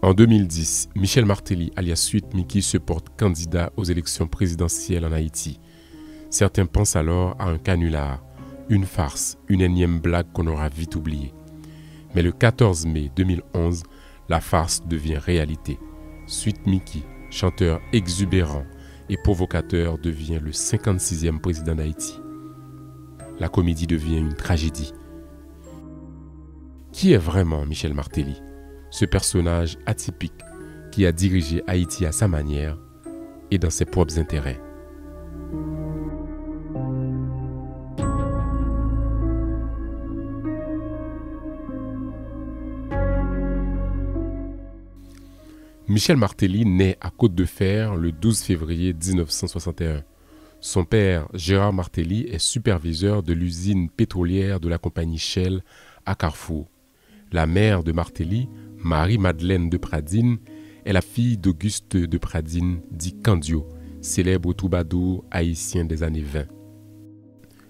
En 2010, Michel Martelly, alias Suite Mickey, se porte candidat aux élections présidentielles en Haïti. Certains pensent alors à un canular, une farce, une énième blague qu'on aura vite oubliée. Mais le 14 mai 2011, la farce devient réalité. Suite Mickey, chanteur exubérant et provocateur, devient le 56e président d'Haïti. La comédie devient une tragédie. Qui est vraiment Michel Martelly? Ce personnage atypique qui a dirigé Haïti à sa manière et dans ses propres intérêts. Michel Martelly naît à Côte-de-Fer le 12 février 1961. Son père, Gérard Martelly, est superviseur de l'usine pétrolière de la compagnie Shell à Carrefour. La mère de Martelly, Marie-Madeleine de Pradine est la fille d'Auguste de Pradine, dit Candio, célèbre troubadour haïtien des années 20.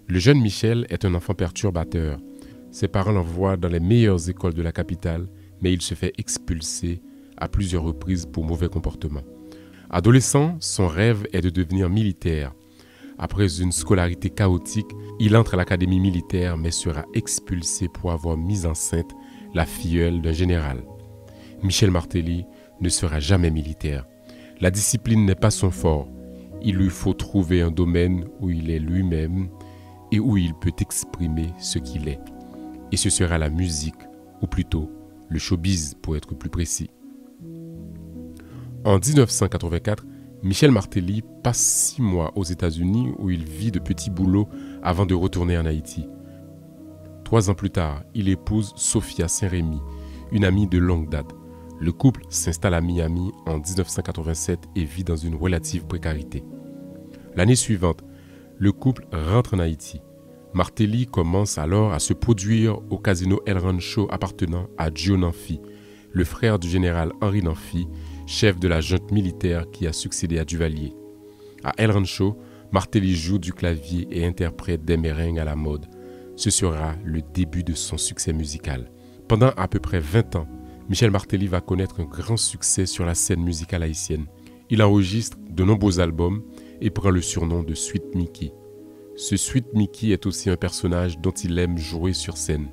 Le jeune Michel est un enfant perturbateur. Ses parents l'envoient dans les meilleures écoles de la capitale, mais il se fait expulser à plusieurs reprises pour mauvais comportement. Adolescent, son rêve est de devenir militaire. Après une scolarité chaotique, il entre à l'académie militaire mais sera expulsé pour avoir mis enceinte la filleule d'un général. Michel Martelly ne sera jamais militaire. La discipline n'est pas son fort. Il lui faut trouver un domaine où il est lui-même et où il peut exprimer ce qu'il est. Et ce sera la musique, ou plutôt le showbiz pour être plus précis. En 1984, Michel Martelly passe six mois aux États-Unis où il vit de petits boulots avant de retourner en Haïti. Trois ans plus tard, il épouse Sophia Saint-Rémy, une amie de longue date. Le couple s'installe à Miami en 1987 et vit dans une relative précarité. L'année suivante, le couple rentre en Haïti. Martelly commence alors à se produire au casino El Rancho appartenant à Joe Nanfi, le frère du général Henri Nanfi, chef de la junte militaire qui a succédé à Duvalier. À El Rancho, Martelly joue du clavier et interprète des merengues à la mode. Ce sera le début de son succès musical. Pendant à peu près 20 ans, Michel Martelly va connaître un grand succès sur la scène musicale haïtienne. Il enregistre de nombreux albums et prend le surnom de Sweet Mickey. Ce Sweet Mickey est aussi un personnage dont il aime jouer sur scène.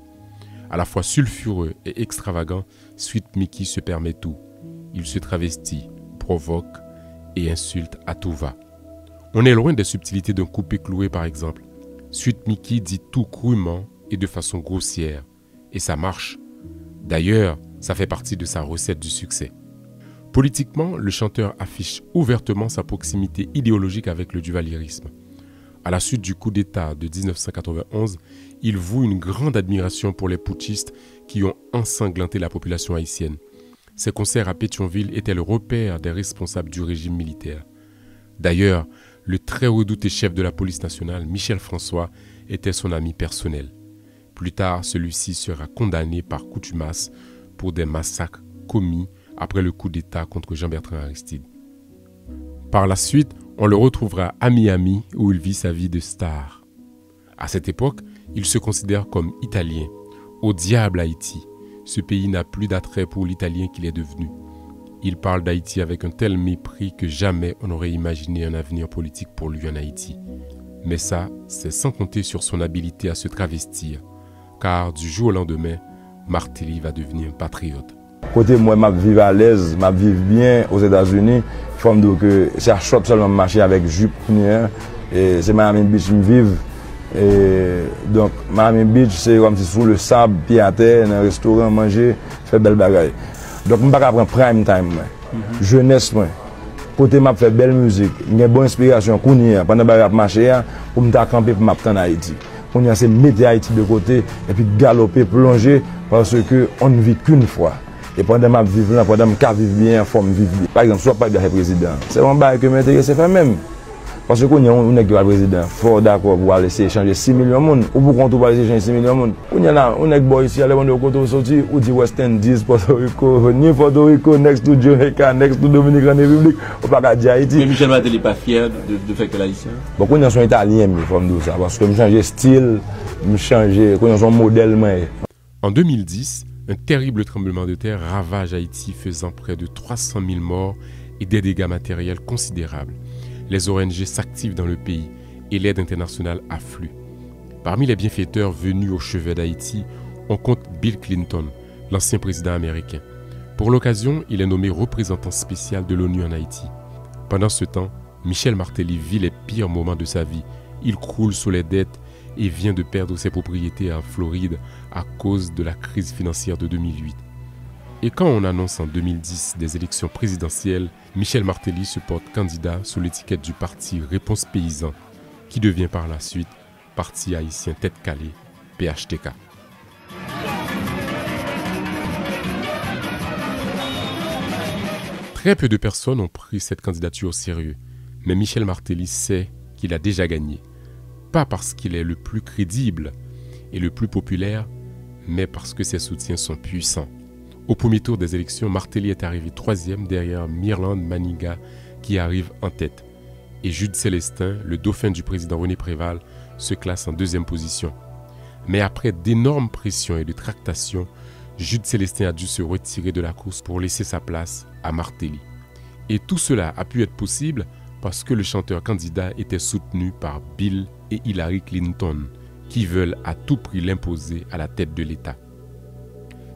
À la fois sulfureux et extravagant, Sweet Mickey se permet tout. Il se travestit, provoque et insulte à tout va. On est loin des subtilités d'un coupé cloué par exemple. Sweet Mickey dit tout crûment et de façon grossière. Et ça marche. D'ailleurs, ça fait partie de sa recette du succès. Politiquement, le chanteur affiche ouvertement sa proximité idéologique avec le duvalierisme. À la suite du coup d'État de 1991, il voue une grande admiration pour les putschistes qui ont ensanglanté la population haïtienne. Ses concerts à Pétionville étaient le repère des responsables du régime militaire. D'ailleurs, le très redouté chef de la police nationale, Michel François, était son ami personnel. Plus tard, celui-ci sera condamné par coutumasse pour des massacres commis après le coup d'État contre Jean-Bertrand Aristide. Par la suite, on le retrouvera à Miami où il vit sa vie de star. À cette époque, il se considère comme italien. Au diable Haïti, ce pays n'a plus d'attrait pour l'italien qu'il est devenu. Il parle d'Haïti avec un tel mépris que jamais on n'aurait imaginé un avenir politique pour lui en Haïti. Mais ça, c'est sans compter sur son habileté à se travestir, car du jour au lendemain, Martelly va devenir un patriote. Côté moi, je vis à l'aise, je vis bien aux États-Unis. Je forme donc que c'est à short seulement marcher avec jupe. Et c'est Miami Beach me vive. Et donc Miami Beach, c'est comme si sous le sable, pied à terre, dans un restaurant, manger, faire belle bagaille. Donc je ne pas prendre prime time, moi. Mm -hmm. jeunesse. Moi. Côté map fe bel müzik, nye bon inspirasyon kounye, pande bari ap mache ya, pou mta kampe pou map tan Haiti. on y a se mette Haïti de côté et puis galoper, plonger parce qu'on ne vit qu'une fois. Et pendant que je vis là, pendant que je vis bien, je faut vivre bien. Par exemple, soit pas de président. C'est un bail que m'intéresse, c'est fait même. Parce que qu'on on est le président, fort d'accord pour laisser changer 6 millions de monde. Ou changer 6 millions de monde. On est là, on est boy ici, allez on est côté sorti, ou dit West Indies, Puerto Rico, ni Puerto Rico, next to Jamaica, next to Dominican République, ou pas dire Haïti. Mais Michel Matel n'est pas fier de, de faire que l'haïtien. Bon, son italien, qu'on est son modèle, En 2010, Un terrible tremblement de terre ravage Haïti, faisant près de 300 000 morts et des dégâts matériels considérables. Les ONG s'activent dans le pays et l'aide internationale afflue. Parmi les bienfaiteurs venus au chevet d'Haïti, on compte Bill Clinton, l'ancien président américain. Pour l'occasion, il est nommé représentant spécial de l'ONU en Haïti. Pendant ce temps, Michel Martelly vit les pires moments de sa vie. Il croule sous les dettes et vient de perdre ses propriétés en Floride à cause de la crise financière de 2008. Et quand on annonce en 2010 des élections présidentielles, Michel Martelly se porte candidat sous l'étiquette du parti Réponse Paysan, qui devient par la suite Parti haïtien tête calée, PHTK. Très peu de personnes ont pris cette candidature au sérieux, mais Michel Martelly sait qu'il a déjà gagné. Pas parce qu'il est le plus crédible et le plus populaire, mais parce que ses soutiens sont puissants. Au premier tour des élections, Martelly est arrivé troisième derrière Mirland Maniga qui arrive en tête. Et Jude Célestin, le dauphin du président René Préval, se classe en deuxième position. Mais après d'énormes pressions et de tractations, Jude Célestin a dû se retirer de la course pour laisser sa place à Martelly. Et tout cela a pu être possible parce que le chanteur candidat était soutenu par Bill et Hillary Clinton, qui veulent à tout prix l'imposer à la tête de l'État.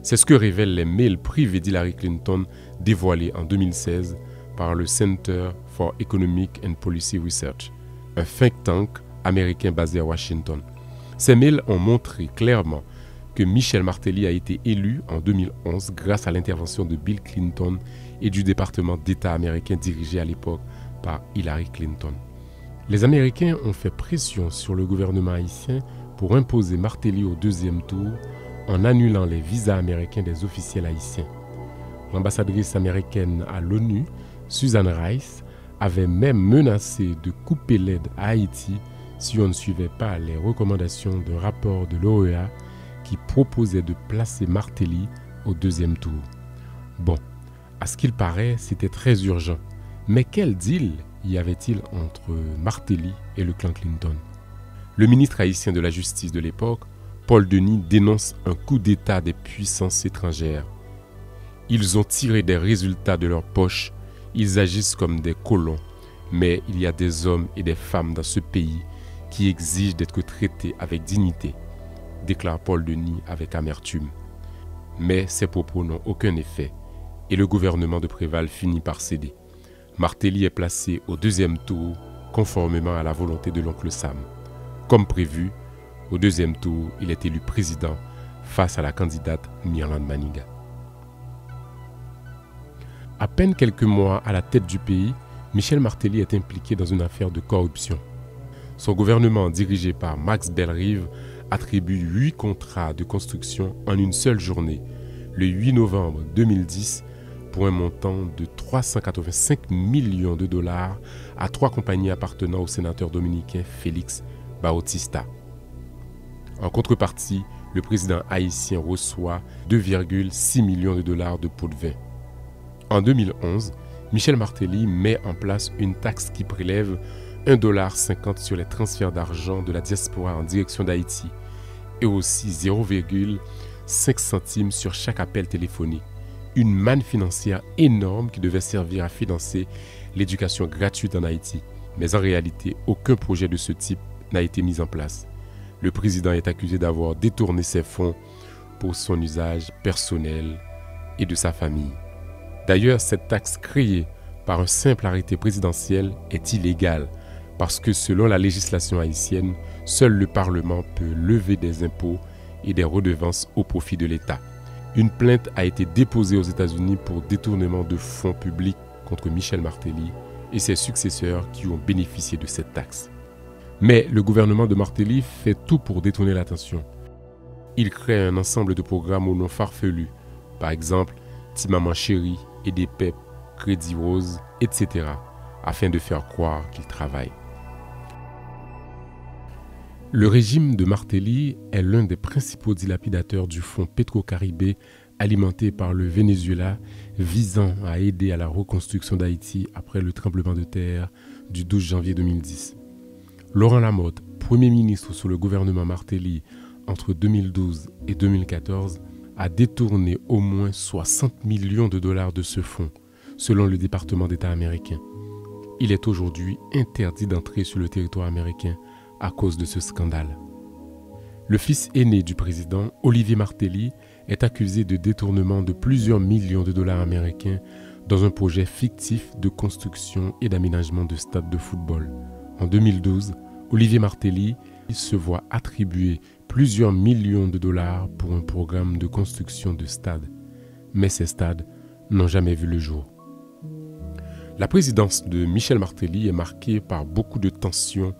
C'est ce que révèlent les mails privés d'Hillary Clinton dévoilés en 2016 par le Center for Economic and Policy Research, un think tank américain basé à Washington. Ces mails ont montré clairement que Michel Martelly a été élu en 2011 grâce à l'intervention de Bill Clinton et du département d'État américain dirigé à l'époque par Hillary Clinton. Les Américains ont fait pression sur le gouvernement haïtien pour imposer Martelly au deuxième tour en annulant les visas américains des officiels haïtiens. L'ambassadrice américaine à l'ONU, Susan Rice, avait même menacé de couper l'aide à Haïti si on ne suivait pas les recommandations d'un rapport de l'OEA qui proposait de placer Martelly au deuxième tour. Bon, à ce qu'il paraît, c'était très urgent. Mais quel deal y avait-il entre Martelly et le clan Clinton? Le ministre haïtien de la Justice de l'époque, Paul Denis, dénonce un coup d'État des puissances étrangères. Ils ont tiré des résultats de leur poche, ils agissent comme des colons, mais il y a des hommes et des femmes dans ce pays qui exigent d'être traités avec dignité déclare Paul Denis avec amertume. Mais ces propos n'ont aucun effet et le gouvernement de Préval finit par céder. Martelly est placé au deuxième tour conformément à la volonté de l'oncle Sam. Comme prévu, au deuxième tour, il est élu président face à la candidate Mirland Maniga. À peine quelques mois à la tête du pays, Michel Martelly est impliqué dans une affaire de corruption. Son gouvernement, dirigé par Max Bellrive, attribue 8 contrats de construction en une seule journée, le 8 novembre 2010, pour un montant de 385 millions de dollars à trois compagnies appartenant au sénateur dominicain Félix Bautista. En contrepartie, le président haïtien reçoit 2,6 millions de dollars de pots de vin. En 2011, Michel Martelly met en place une taxe qui prélève 1,50$ sur les transferts d'argent de la diaspora en direction d'Haïti et aussi 0,5 centimes sur chaque appel téléphonique. Une manne financière énorme qui devait servir à financer l'éducation gratuite en Haïti. Mais en réalité, aucun projet de ce type n'a été mis en place. Le président est accusé d'avoir détourné ses fonds pour son usage personnel et de sa famille. D'ailleurs, cette taxe créée par un simple arrêté présidentiel est illégale parce que selon la législation haïtienne, seul le Parlement peut lever des impôts et des redevances au profit de l'État. Une plainte a été déposée aux États-Unis pour détournement de fonds publics contre Michel Martelly et ses successeurs qui ont bénéficié de cette taxe. Mais le gouvernement de Martelly fait tout pour détourner l'attention. Il crée un ensemble de programmes au nom farfelu, par exemple Timaman Chéri et des Crédit Rose, etc., afin de faire croire qu'il travaille. Le régime de Martelly est l'un des principaux dilapidateurs du fonds Petro-Caribé alimenté par le Venezuela visant à aider à la reconstruction d'Haïti après le tremblement de terre du 12 janvier 2010. Laurent Lamotte, Premier ministre sous le gouvernement Martelly entre 2012 et 2014, a détourné au moins 60 millions de dollars de ce fonds, selon le département d'État américain. Il est aujourd'hui interdit d'entrer sur le territoire américain à cause de ce scandale. Le fils aîné du président, Olivier Martelly, est accusé de détournement de plusieurs millions de dollars américains dans un projet fictif de construction et d'aménagement de stades de football. En 2012, Olivier Martelly se voit attribuer plusieurs millions de dollars pour un programme de construction de stades. Mais ces stades n'ont jamais vu le jour. La présidence de Michel Martelly est marquée par beaucoup de tensions.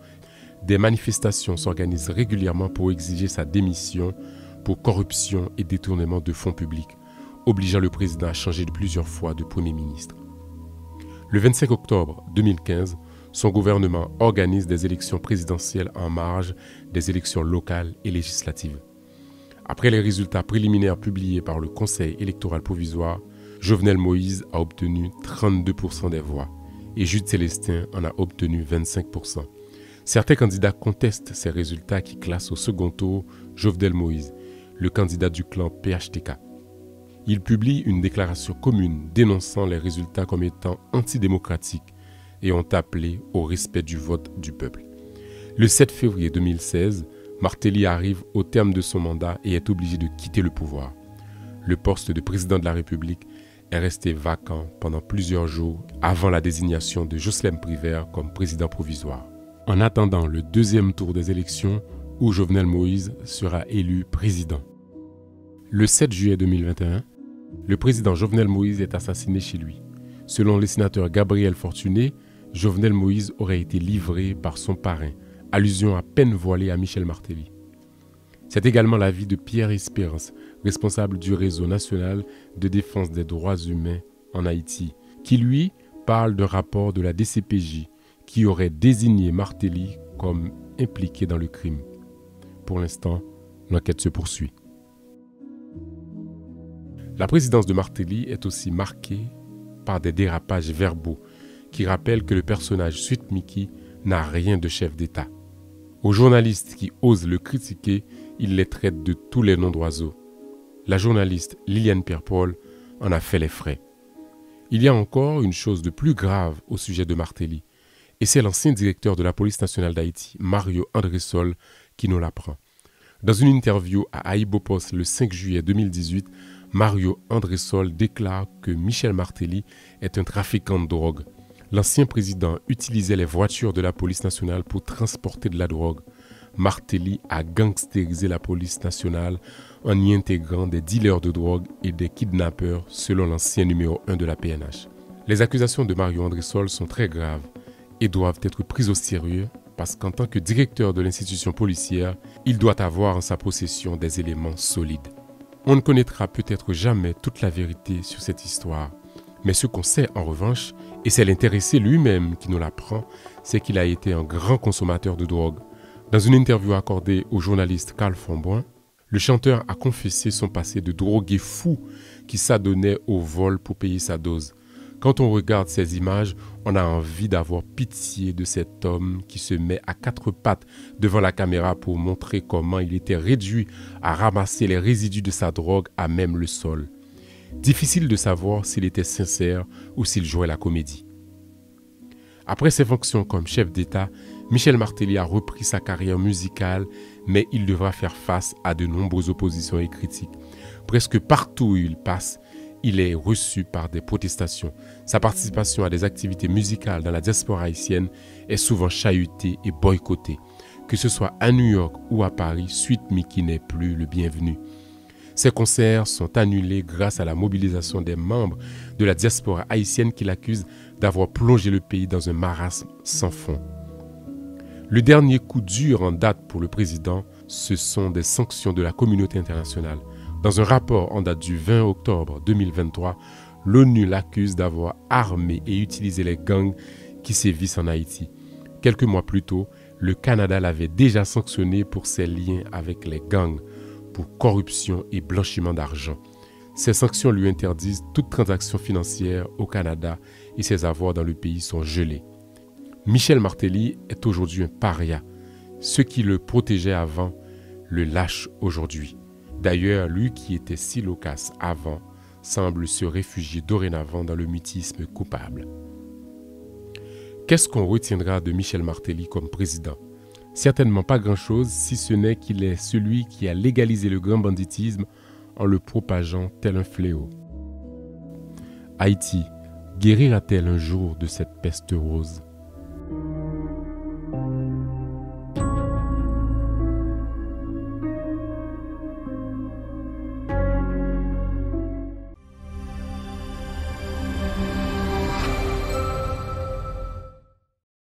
Des manifestations s'organisent régulièrement pour exiger sa démission pour corruption et détournement de fonds publics, obligeant le président à changer de plusieurs fois de Premier ministre. Le 25 octobre 2015, son gouvernement organise des élections présidentielles en marge des élections locales et législatives. Après les résultats préliminaires publiés par le Conseil électoral provisoire, Jovenel Moïse a obtenu 32% des voix et Jude Célestin en a obtenu 25%. Certains candidats contestent ces résultats qui classent au second tour Jovenel Moïse, le candidat du clan PHTK. Il publie une déclaration commune dénonçant les résultats comme étant antidémocratiques et ont appelé au respect du vote du peuple. Le 7 février 2016, Martelly arrive au terme de son mandat et est obligé de quitter le pouvoir. Le poste de président de la République est resté vacant pendant plusieurs jours avant la désignation de Jocelyn Privert comme président provisoire. En attendant le deuxième tour des élections où Jovenel Moïse sera élu président. Le 7 juillet 2021, le président Jovenel Moïse est assassiné chez lui. Selon le sénateur Gabriel Fortuné, Jovenel Moïse aurait été livré par son parrain, allusion à peine voilée à Michel Martelly. C'est également l'avis de Pierre Espérance, responsable du réseau national de défense des droits humains en Haïti, qui lui parle d'un rapport de la DCPJ qui aurait désigné Martelly comme impliqué dans le crime. Pour l'instant, l'enquête se poursuit. La présidence de Martelly est aussi marquée par des dérapages verbaux qui rappellent que le personnage Sweet Mickey n'a rien de chef d'État. Aux journalistes qui osent le critiquer, il les traite de tous les noms d'oiseaux la journaliste Liliane Pierre-Paul en a fait les frais. Il y a encore une chose de plus grave au sujet de Martelly, et c'est l'ancien directeur de la police nationale d'Haïti, Mario Andressol, qui nous l'apprend. Dans une interview à Aïbopos le 5 juillet 2018, Mario Andressol déclare que Michel Martelly est un trafiquant de drogue. L'ancien président utilisait les voitures de la police nationale pour transporter de la drogue. Martelly a gangstérisé la police nationale en y intégrant des dealers de drogue et des kidnappeurs selon l'ancien numéro 1 de la PNH. Les accusations de Mario Andressol sont très graves et doivent être prises au sérieux parce qu'en tant que directeur de l'institution policière, il doit avoir en sa possession des éléments solides. On ne connaîtra peut-être jamais toute la vérité sur cette histoire, mais ce qu'on sait en revanche, et c'est l'intéressé lui-même qui nous l'apprend, c'est qu'il a été un grand consommateur de drogue. Dans une interview accordée au journaliste Carl Fonboin, le chanteur a confessé son passé de drogué fou qui s'adonnait au vol pour payer sa dose. Quand on regarde ces images, on a envie d'avoir pitié de cet homme qui se met à quatre pattes devant la caméra pour montrer comment il était réduit à ramasser les résidus de sa drogue à même le sol. Difficile de savoir s'il était sincère ou s'il jouait la comédie. Après ses fonctions comme chef d'État, Michel Martelly a repris sa carrière musicale, mais il devra faire face à de nombreuses oppositions et critiques. Presque partout où il passe, il est reçu par des protestations. Sa participation à des activités musicales dans la diaspora haïtienne est souvent chahutée et boycottée. Que ce soit à New York ou à Paris, Suite Mickey n'est plus le bienvenu. Ses concerts sont annulés grâce à la mobilisation des membres de la diaspora haïtienne qui l'accusent d'avoir plongé le pays dans un marasme sans fond. Le dernier coup dur en date pour le président, ce sont des sanctions de la communauté internationale. Dans un rapport en date du 20 octobre 2023, l'ONU l'accuse d'avoir armé et utilisé les gangs qui sévissent en Haïti. Quelques mois plus tôt, le Canada l'avait déjà sanctionné pour ses liens avec les gangs, pour corruption et blanchiment d'argent. Ces sanctions lui interdisent toute transaction financière au Canada et ses avoirs dans le pays sont gelés. Michel Martelly est aujourd'hui un paria. Ceux qui le protégeaient avant le lâchent aujourd'hui. D'ailleurs, lui qui était si loquace avant semble se réfugier dorénavant dans le mutisme coupable. Qu'est-ce qu'on retiendra de Michel Martelly comme président? Certainement pas grand-chose, si ce n'est qu'il est celui qui a légalisé le grand banditisme en le propageant tel un fléau. Haïti guérira-t-elle un jour de cette peste rose?